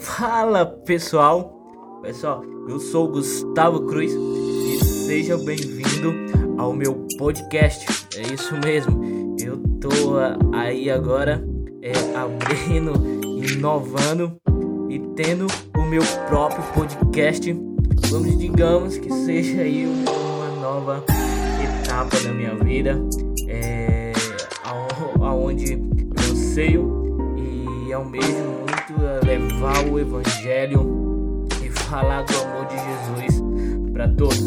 Fala pessoal, pessoal, eu sou Gustavo Cruz e seja bem-vindo ao meu podcast. É isso mesmo, eu tô aí agora é, abrindo, inovando e tendo o meu próprio podcast. Vamos, digamos que seja aí uma nova etapa da minha vida, é, aonde eu sei e almejo muito levar o evangelho e falar do amor de Jesus para todos.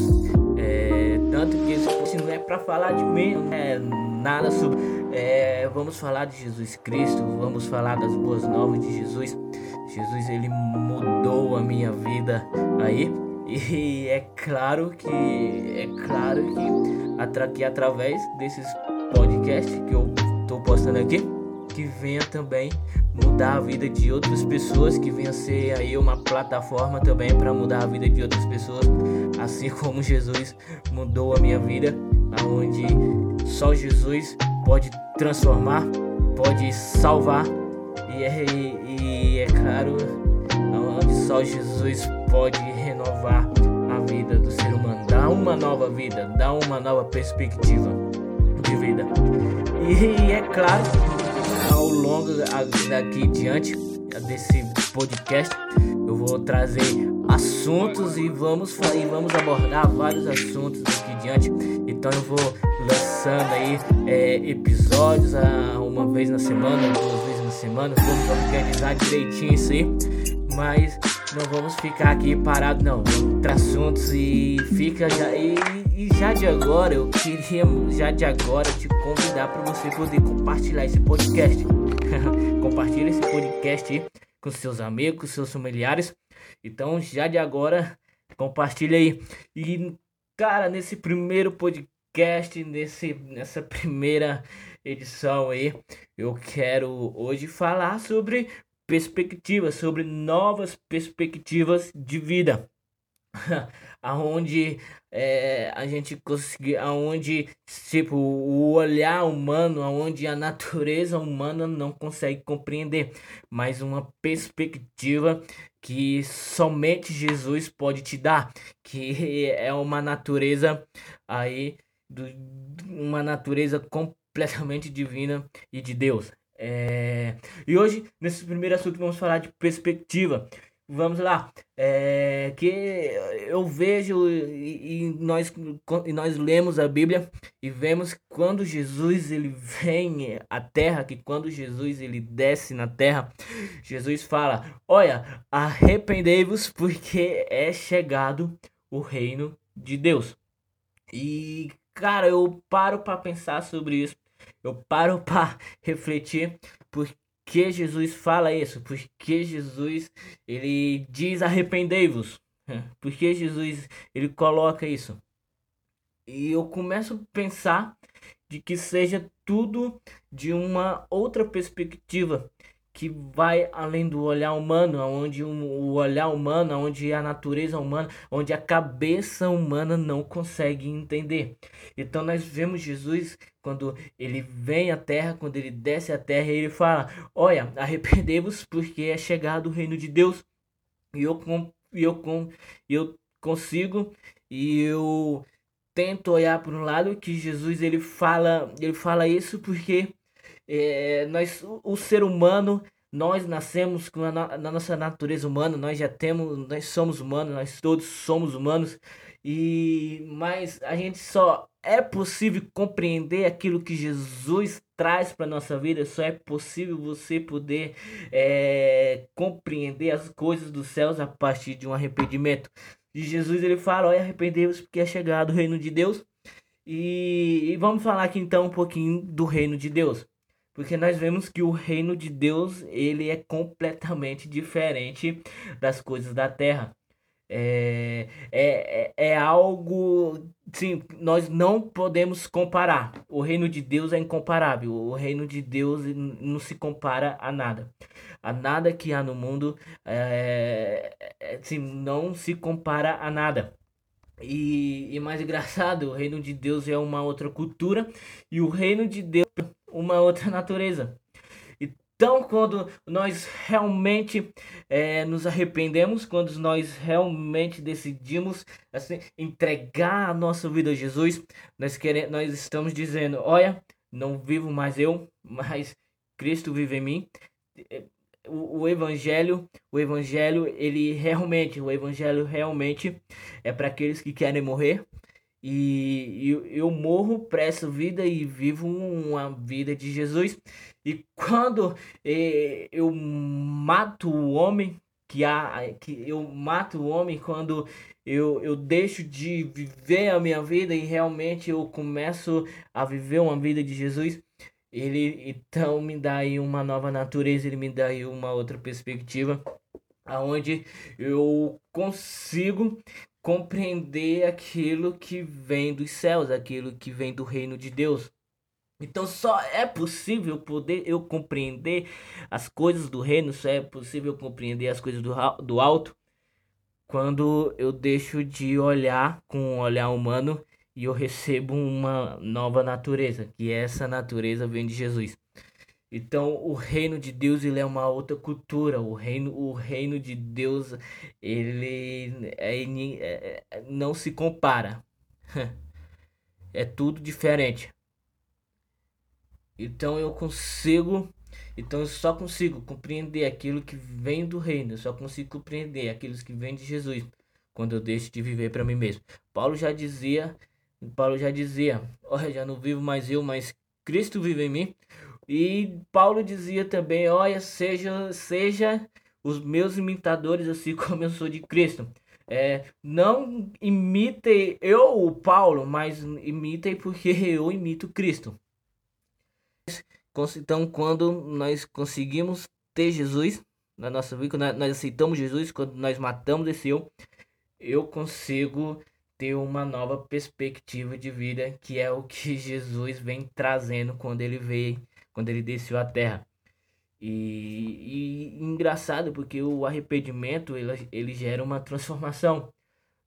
É, tanto que isso não é para falar de mim, é nada sobre. É, vamos falar de Jesus Cristo, vamos falar das boas novas de Jesus. Jesus ele mudou a minha vida aí e é claro que é claro que, que através desses podcasts que eu estou postando aqui que venha também mudar a vida de outras pessoas, que venha ser aí uma plataforma também para mudar a vida de outras pessoas, assim como Jesus mudou a minha vida, aonde só Jesus pode transformar, pode salvar e é, e, e é claro, aonde só Jesus pode renovar a vida do ser humano, dar uma nova vida, dar uma nova perspectiva de vida. E é claro ao longo daqui diante desse podcast eu vou trazer assuntos e vamos e vamos abordar vários assuntos aqui diante. Então eu vou lançando aí é, episódios a uma vez na semana, duas vezes na semana. Vamos organizar direitinho isso aí, mas não vamos ficar aqui parado não. Para assuntos e fica já e, e já de agora eu queria já de agora te convidar para você poder compartilhar esse podcast. Compartilhe esse podcast com seus amigos, seus familiares. Então, já de agora, compartilhe aí. E, cara, nesse primeiro podcast, nesse, nessa primeira edição aí, eu quero hoje falar sobre perspectivas, sobre novas perspectivas de vida. aonde é, a gente conseguir, aonde tipo o olhar humano, aonde a natureza humana não consegue compreender, mas uma perspectiva que somente Jesus pode te dar, que é uma natureza aí do, uma natureza completamente divina e de Deus. É... E hoje, nesse primeiro assunto, vamos falar de perspectiva. Vamos lá. É, que eu vejo e, e, nós, e nós lemos a Bíblia e vemos quando Jesus ele vem à terra, que quando Jesus ele desce na terra, Jesus fala: Olha, arrependei-vos porque é chegado o reino de Deus. E cara, eu paro para pensar sobre isso. Eu paro para refletir porque que Jesus fala isso? Porque Jesus ele diz arrependei-vos. Porque Jesus ele coloca isso? E eu começo a pensar de que seja tudo de uma outra perspectiva que vai além do olhar humano, onde o olhar humano, onde a natureza humana, onde a cabeça humana não consegue entender. Então nós vemos Jesus quando ele vem à terra, quando ele desce à terra, ele fala: Olha, arrependei-vos porque é chegado o reino de Deus. E eu, e eu, eu consigo e eu tento olhar para um lado que Jesus ele fala, ele fala isso porque é, nós, o ser humano, nós nascemos com a na nossa natureza humana, nós já temos, nós somos humanos, nós todos somos humanos, e mas a gente só é possível compreender aquilo que Jesus traz para nossa vida, só é possível você poder é, compreender as coisas dos céus a partir de um arrependimento. E Jesus ele fala: olha, arrependei-vos porque é chegado o reino de Deus. E, e vamos falar aqui então um pouquinho do reino de Deus porque nós vemos que o reino de Deus ele é completamente diferente das coisas da terra. É, é, é, é algo, sim, nós não podemos comparar. O reino de Deus é incomparável. O reino de Deus não se compara a nada. A nada que há no mundo, é, é, sim, não se compara a nada. E, e mais engraçado, o reino de Deus é uma outra cultura e o reino de Deus uma outra natureza. Então, quando nós realmente é, nos arrependemos, quando nós realmente decidimos assim, entregar a nossa vida a Jesus, nós, queremos, nós estamos dizendo: olha, não vivo mais eu, mas Cristo vive em mim. O, o evangelho, o evangelho, ele realmente, o evangelho realmente é para aqueles que querem morrer, e eu, eu morro para essa vida e vivo uma vida de Jesus. E quando eh, eu mato o homem, que, há, que eu mato o homem, quando eu, eu deixo de viver a minha vida e realmente eu começo a viver uma vida de Jesus, ele então me dá aí uma nova natureza, ele me dá aí uma outra perspectiva, aonde eu consigo compreender aquilo que vem dos céus, aquilo que vem do reino de Deus. Então só é possível poder eu compreender as coisas do reino, só é possível compreender as coisas do, do alto quando eu deixo de olhar com um olhar humano e eu recebo uma nova natureza, que essa natureza vem de Jesus. Então, o reino de Deus ele é uma outra cultura. O reino, o reino de Deus ele é, é, é não se compara. É tudo diferente. Então eu consigo, então eu só consigo compreender aquilo que vem do reino. Eu só consigo compreender aquilo que vem de Jesus quando eu deixo de viver para mim mesmo. Paulo já dizia, Paulo já dizia, olha, já não vivo mais eu, mas Cristo vive em mim. E Paulo dizia também: Olha, seja, seja os meus imitadores, assim como eu sou de Cristo. É, não imitem eu, o Paulo, mas imitem porque eu imito Cristo. Então, quando nós conseguimos ter Jesus na nossa vida, quando nós aceitamos Jesus, quando nós matamos esse eu, eu consigo ter uma nova perspectiva de vida, que é o que Jesus vem trazendo quando ele veio quando ele desceu à terra. E, e engraçado porque o arrependimento ele, ele gera uma transformação.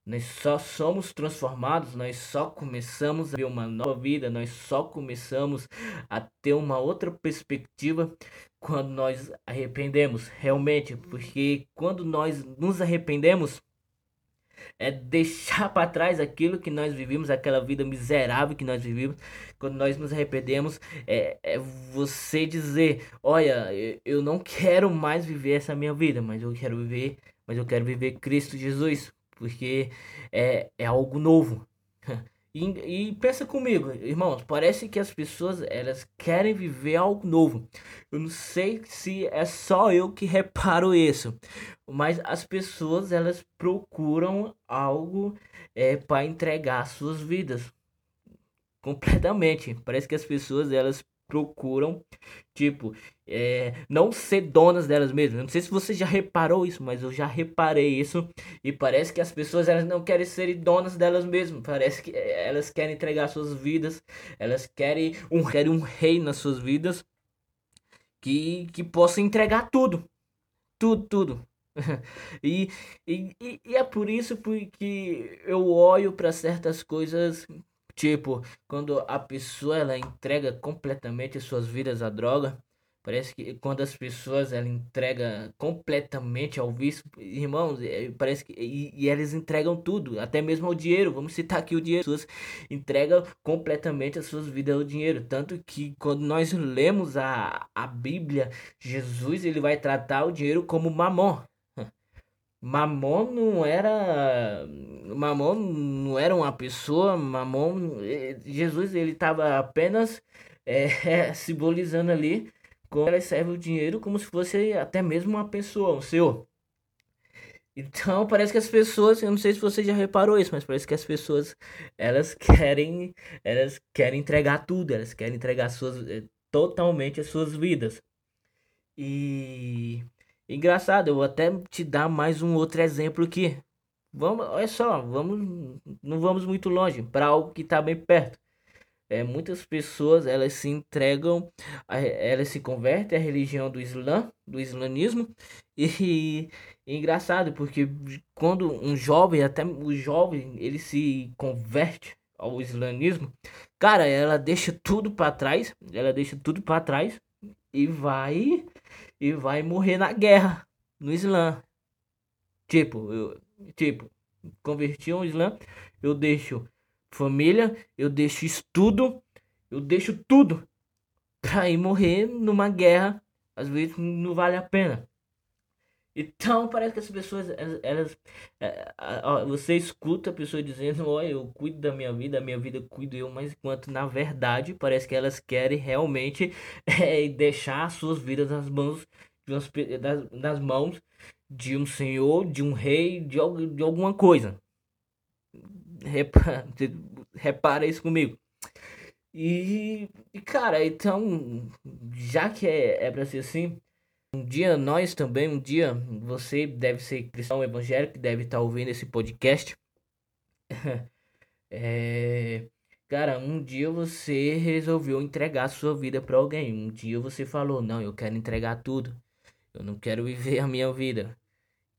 Nós só somos transformados, nós só começamos a ver uma nova vida, nós só começamos a ter uma outra perspectiva quando nós arrependemos, realmente, porque quando nós nos arrependemos, é deixar para trás aquilo que nós vivimos, aquela vida miserável que nós vivimos. Quando nós nos arrependemos, é, é você dizer: Olha, eu não quero mais viver essa minha vida, mas eu quero viver, mas eu quero viver Cristo Jesus, porque é, é algo novo. E, e, pensa comigo, irmãos, parece que as pessoas elas querem viver algo novo. Eu não sei se é só eu que reparo isso, mas as pessoas elas procuram algo é, para entregar suas vidas completamente. Parece que as pessoas elas procuram, tipo, é, não ser donas delas mesmas. não sei se você já reparou isso, mas eu já reparei isso. E parece que as pessoas elas não querem ser donas delas mesmas. Parece que é, elas querem entregar suas vidas, elas querem um, querem um rei nas suas vidas que, que possa entregar tudo. Tudo, tudo. e, e, e é por isso que eu olho para certas coisas Tipo, quando a pessoa ela entrega completamente suas vidas à droga, parece que quando as pessoas ela entrega completamente ao vício, irmãos, é, parece que e, e eles entregam tudo, até mesmo ao dinheiro. Vamos citar aqui o dinheiro. As pessoas entregam completamente as suas vidas ao dinheiro, tanto que quando nós lemos a, a Bíblia, Jesus ele vai tratar o dinheiro como mamon. Mamon não era Mamon não era uma pessoa, Mamon eh, Jesus ele estava apenas é, simbolizando ali como ele serve o dinheiro como se fosse até mesmo uma pessoa, um senhor. Então parece que as pessoas, eu não sei se você já reparou isso, mas parece que as pessoas elas querem, elas querem entregar tudo, elas querem entregar suas totalmente as suas vidas. E Engraçado, eu vou até te dar mais um outro exemplo aqui. Vamos, olha só, vamos, não vamos muito longe, para algo que está bem perto. É, muitas pessoas elas se entregam, elas se convertem à religião do Islã, do islamismo, e, e engraçado porque quando um jovem, até o jovem, ele se converte ao islamismo, cara, ela deixa tudo para trás, ela deixa tudo para trás e vai e vai morrer na guerra no Islã. Tipo, eu, tipo, converti ao Islã, eu deixo família, eu deixo estudo, eu deixo tudo pra ir morrer numa guerra. Às vezes não vale a pena. Então parece que as pessoas, elas, elas é, você escuta a pessoa dizendo, olha, eu cuido da minha vida, a minha vida cuido eu, mas enquanto na verdade parece que elas querem realmente é, deixar suas vidas nas mãos de umas, das, nas mãos de um senhor, de um rei, de, de alguma coisa. Repara, repara isso comigo. E, e, cara, então, já que é, é pra ser assim, um dia nós também, um dia você deve ser cristão evangélico, deve estar tá ouvindo esse podcast. é, cara, um dia você resolveu entregar sua vida para alguém. Um dia você falou: Não, eu quero entregar tudo. Eu não quero viver a minha vida.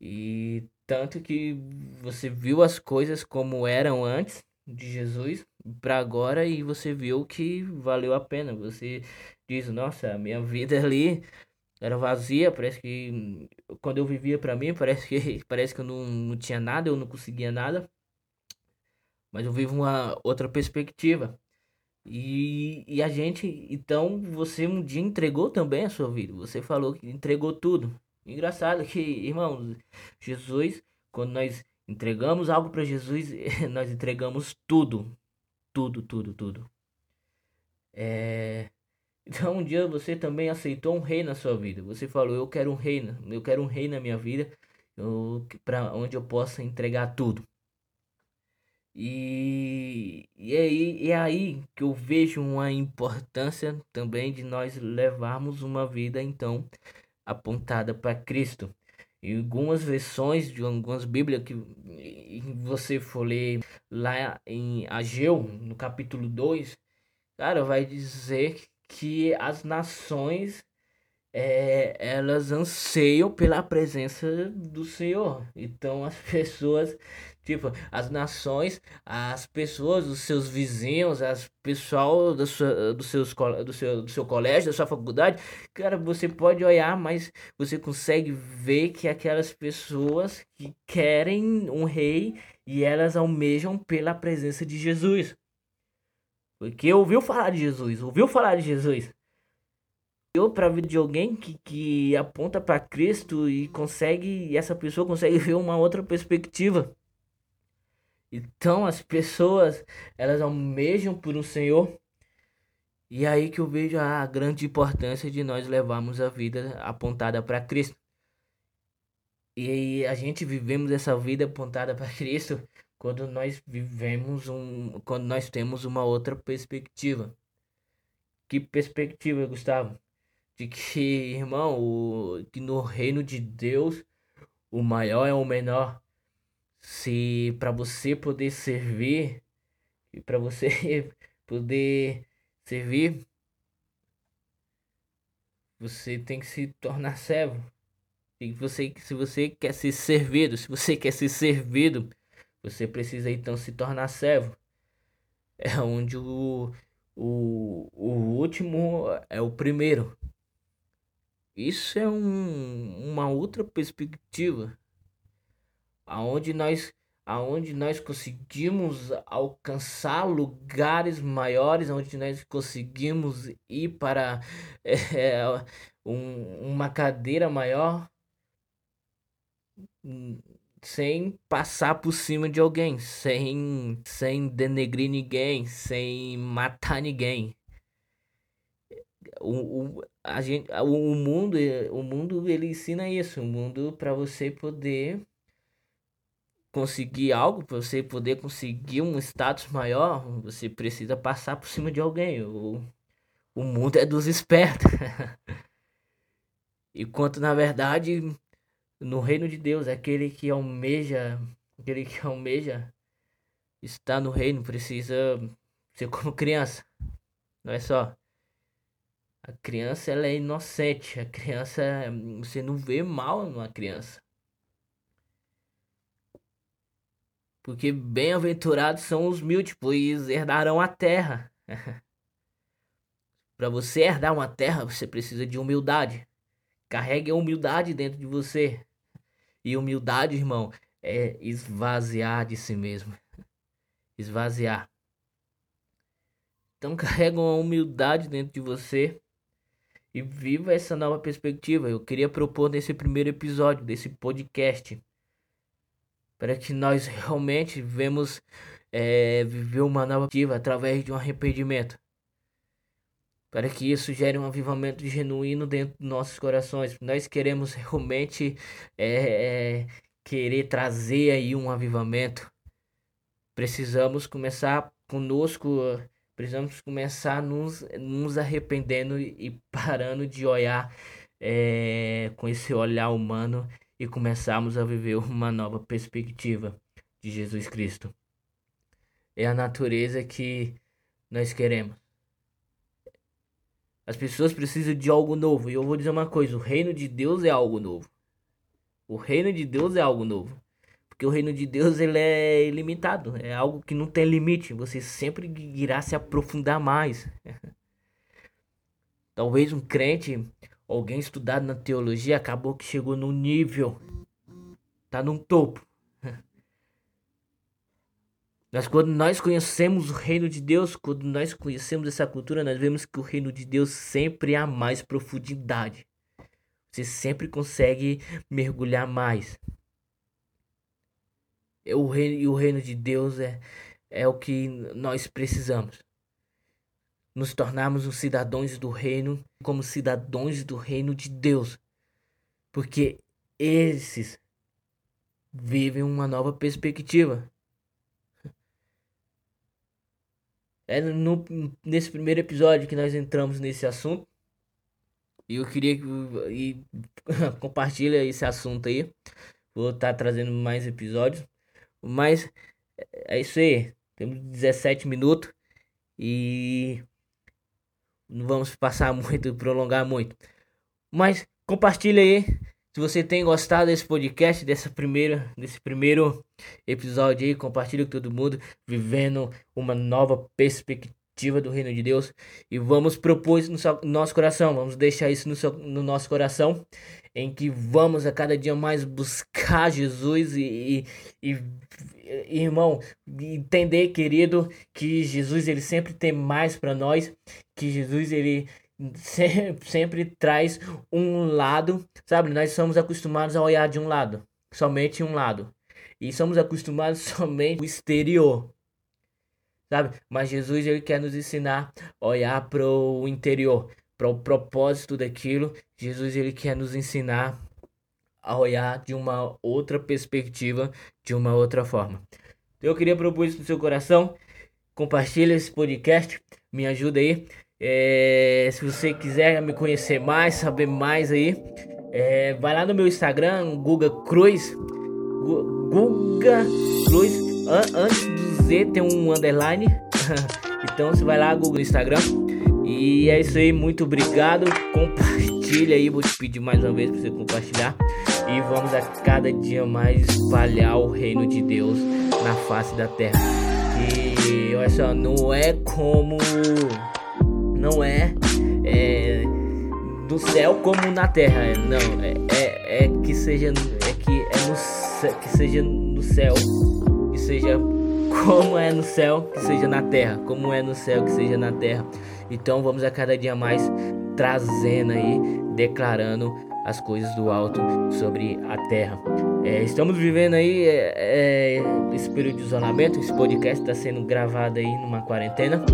E tanto que você viu as coisas como eram antes de Jesus para agora e você viu que valeu a pena. Você diz, nossa, a minha vida ali era vazia, parece que quando eu vivia para mim, parece que parece que eu não, não tinha nada, eu não conseguia nada. Mas eu vivo uma outra perspectiva. E, e a gente, então, você um dia entregou também a sua vida. Você falou que entregou tudo. Engraçado que, irmãos, Jesus, quando nós entregamos algo para Jesus, nós entregamos tudo. Tudo, tudo, tudo. É... Então um dia você também aceitou um rei na sua vida. Você falou, eu quero um rei, eu quero um rei na minha vida, para onde eu possa entregar tudo. E, e, aí, e é aí que eu vejo uma importância também de nós levarmos uma vida então apontada para Cristo. Em algumas versões de algumas Bíblias que você for ler lá em Ageu, no capítulo 2, cara, vai dizer que as nações é, elas anseiam pela presença do Senhor. Então as pessoas, tipo, as nações, as pessoas, os seus vizinhos, as pessoal do, sua, do, seus, do, seu, do seu colégio, da sua faculdade, cara, você pode olhar, mas você consegue ver que aquelas pessoas que querem um rei e elas almejam pela presença de Jesus. Porque ouviu falar de Jesus, ouviu falar de Jesus olhou para a vida de alguém que, que aponta para Cristo e consegue, e essa pessoa consegue ver uma outra perspectiva. Então as pessoas, elas almejam por um Senhor. E aí que eu vejo a grande importância de nós levarmos a vida apontada para Cristo. E a gente vivemos essa vida apontada para Cristo quando nós vivemos um, quando nós temos uma outra perspectiva. Que perspectiva, Gustavo? de que, irmão, o, que no reino de Deus o maior é o menor. Se para você poder servir e para você poder servir, você tem que se tornar servo. E você, se você quer ser servido, se você quer ser servido, você precisa então se tornar servo. É onde o, o, o último é o primeiro. Isso é um, uma outra perspectiva aonde nós aonde nós conseguimos alcançar lugares maiores, onde nós conseguimos ir para é, um, uma cadeira maior sem passar por cima de alguém, sem, sem denegrir ninguém, sem matar ninguém o, o, a gente, o mundo, o mundo ele ensina isso, o mundo para você poder conseguir algo, para você poder conseguir um status maior, você precisa passar por cima de alguém. O, o mundo é dos espertos. Enquanto na verdade, no reino de Deus, aquele que almeja, aquele que almeja estar no reino precisa ser como criança. Não é só a criança ela é inocente. A criança, você não vê mal numa criança. Porque bem-aventurados são os mil, pois herdarão a terra. Para você herdar uma terra, você precisa de humildade. Carregue a humildade dentro de você. E humildade, irmão, é esvaziar de si mesmo. Esvaziar. Então carrega uma humildade dentro de você e viva essa nova perspectiva. Eu queria propor nesse primeiro episódio desse podcast para que nós realmente vemos é, viver uma nova perspectiva através de um arrependimento. Para que isso gere um avivamento genuíno dentro dos nossos corações. Nós queremos realmente é, é, querer trazer aí um avivamento. Precisamos começar conosco Precisamos começar nos, nos arrependendo e parando de olhar é, com esse olhar humano e começarmos a viver uma nova perspectiva de Jesus Cristo. É a natureza que nós queremos. As pessoas precisam de algo novo. E eu vou dizer uma coisa: o reino de Deus é algo novo. O reino de Deus é algo novo. Porque o reino de Deus ele é ilimitado, é algo que não tem limite. Você sempre irá se aprofundar mais. Talvez um crente, alguém estudado na teologia, acabou que chegou no nível, tá no topo. Mas quando nós conhecemos o reino de Deus, quando nós conhecemos essa cultura, nós vemos que o reino de Deus sempre há mais profundidade. Você sempre consegue mergulhar mais. É o reino, e o reino de Deus é, é o que nós precisamos. Nos tornarmos os cidadãos do reino, como cidadãos do reino de Deus. Porque esses vivem uma nova perspectiva. É no, nesse primeiro episódio que nós entramos nesse assunto. E eu queria que e, compartilha esse assunto aí. Vou estar tá trazendo mais episódios. Mas é isso aí. Temos 17 minutos e não vamos passar muito, prolongar muito. Mas compartilha aí se você tem gostado desse podcast, dessa primeira, desse primeiro episódio aí, compartilha com todo mundo, vivendo uma nova perspectiva do reino de Deus. E vamos propor isso no, seu, no nosso coração, vamos deixar isso no, seu, no nosso coração em que vamos a cada dia mais buscar Jesus e, e, e irmão, entender, querido, que Jesus ele sempre tem mais para nós, que Jesus ele sempre, traz um lado, sabe? Nós somos acostumados a olhar de um lado, somente um lado. E somos acostumados somente o exterior. Sabe? Mas Jesus ele quer nos ensinar a olhar para o interior, para o propósito daquilo. Jesus ele quer nos ensinar a olhar de uma outra perspectiva, de uma outra forma. Eu queria propor isso no seu coração. Compartilhe esse podcast, me ajuda aí. É, se você quiser me conhecer mais, saber mais aí, é, vai lá no meu Instagram, Guga Cruz. Guga Cruz. An antes do Z tem um underline. então você vai lá, Google no Instagram. E é isso aí, muito obrigado. Compartilha aí, vou te pedir mais uma vez para você compartilhar. E vamos a cada dia mais espalhar o reino de Deus na face da terra. E olha só, não é como. Não é, é do céu como na terra. Não, é, é, é que seja. É que é no, que seja no céu. Que seja como é no céu, que seja na terra. Como é no céu, que seja na terra. Então vamos a cada dia mais trazendo aí, declarando as coisas do alto sobre a terra. É, estamos vivendo aí é, é, esse período de isolamento. Esse podcast está sendo gravado aí numa quarentena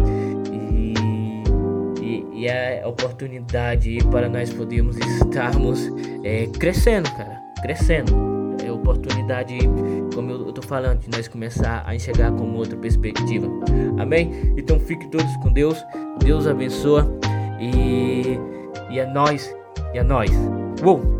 é a oportunidade para nós podermos estarmos é, crescendo, cara, crescendo. É oportunidade, como eu tô falando, de nós começar a enxergar como outra perspectiva. Amém? Então fique todos com Deus. Deus abençoa e, e é nós, e é nós. Uou!